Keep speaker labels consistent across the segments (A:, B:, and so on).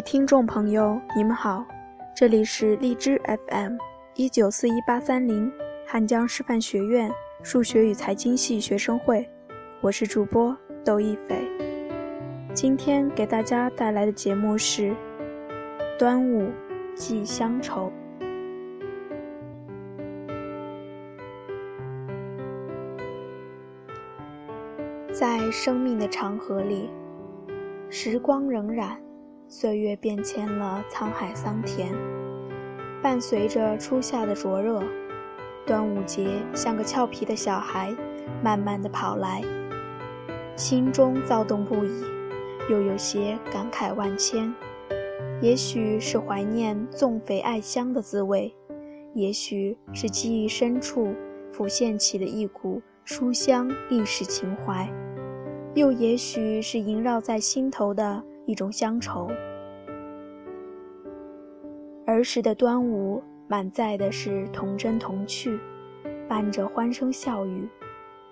A: 听众朋友，你们好，这里是荔枝 FM 一九四一八三零汉江师范学院数学与财经系学生会，我是主播窦一斐。今天给大家带来的节目是端午寄乡愁。在生命的长河里，时光荏苒。岁月变迁了沧海桑田，伴随着初夏的灼热，端午节像个俏皮的小孩，慢慢的跑来，心中躁动不已，又有些感慨万千。也许是怀念纵肥爱香的滋味，也许是记忆深处浮现起的一股书香历史情怀，又也许是萦绕在心头的。一种乡愁。儿时的端午，满载的是童真童趣，伴着欢声笑语。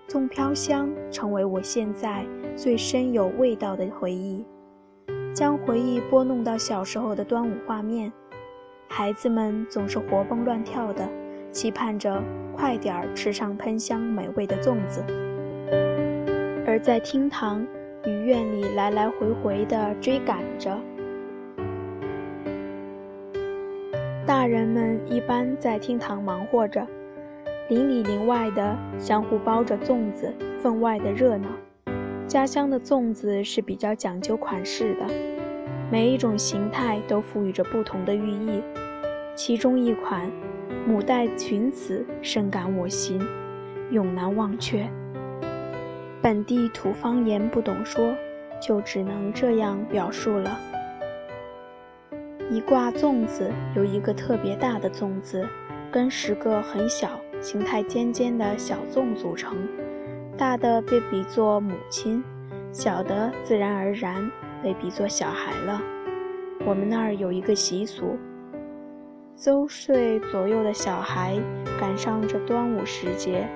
A: 粽飘香成为我现在最深有味道的回忆。将回忆拨弄到小时候的端午画面，孩子们总是活蹦乱跳的，期盼着快点儿吃上喷香美味的粽子。而在厅堂。与院里来来回回的追赶着，大人们一般在厅堂忙活着，邻里邻外的相互包着粽子，分外的热闹。家乡的粽子是比较讲究款式的，每一种形态都赋予着不同的寓意。其中一款母带裙子深感我心，永难忘却。本地土方言不懂说，就只能这样表述了。一挂粽子由一个特别大的粽子跟十个很小、形态尖尖的小粽组成，大的被比作母亲，小的自然而然被比作小孩了。我们那儿有一个习俗，周岁左右的小孩赶上这端午时节，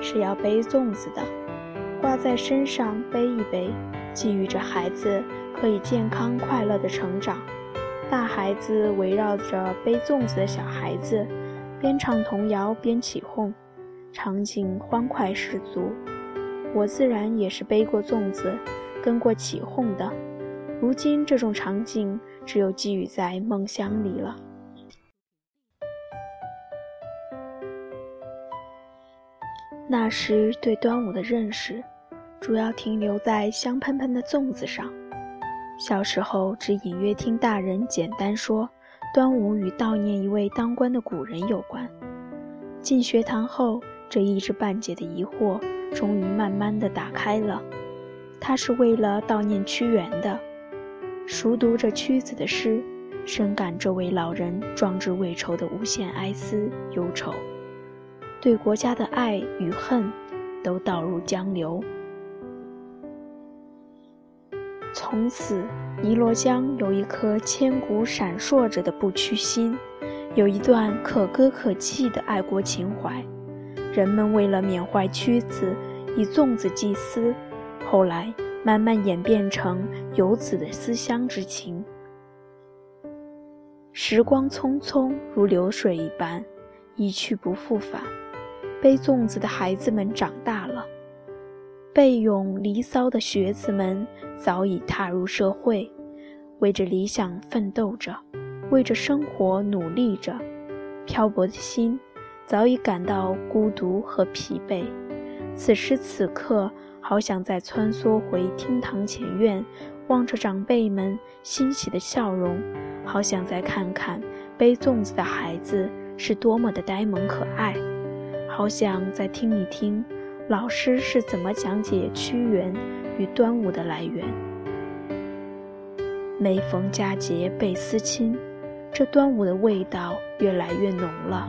A: 是要背粽子的。挂在身上背一背，寄予着孩子可以健康快乐的成长。大孩子围绕着背粽子的小孩子，边唱童谣边起哄，场景欢快十足。我自然也是背过粽子，跟过起哄的。如今这种场景只有寄予在梦乡里了。那时对端午的认识。主要停留在香喷喷的粽子上。小时候只隐约听大人简单说，端午与悼念一位当官的古人有关。进学堂后，这一知半解的疑惑终于慢慢的打开了。他是为了悼念屈原的。熟读着屈子的诗，深感这位老人壮志未酬的无限哀思忧愁，对国家的爱与恨，都倒入江流。从此，尼罗江有一颗千古闪烁着的不屈心，有一段可歌可泣的爱国情怀。人们为了缅怀屈子，以粽子祭祀，后来慢慢演变成游子的思乡之情。时光匆匆如流水一般，一去不复返。背粽子的孩子们长大。背咏《离骚》的学子们早已踏入社会，为着理想奋斗着，为着生活努力着。漂泊的心早已感到孤独和疲惫。此时此刻，好想再穿梭回厅堂前院，望着长辈们欣喜的笑容，好想再看看背粽子的孩子是多么的呆萌可爱，好想再听一听。老师是怎么讲解屈原与端午的来源？每逢佳节倍思亲，这端午的味道越来越浓了。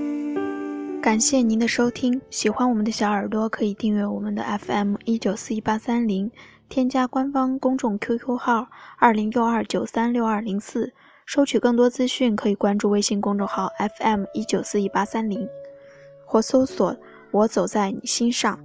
A: 感谢您的收听，喜欢我们的小耳朵可以订阅我们的 FM 一九四一八三零，添加官方公众 QQ 号二零六二九三六二零四，收取更多资讯可以关注微信公众号 FM 一九四一八三零，或搜索“我走在你心上”。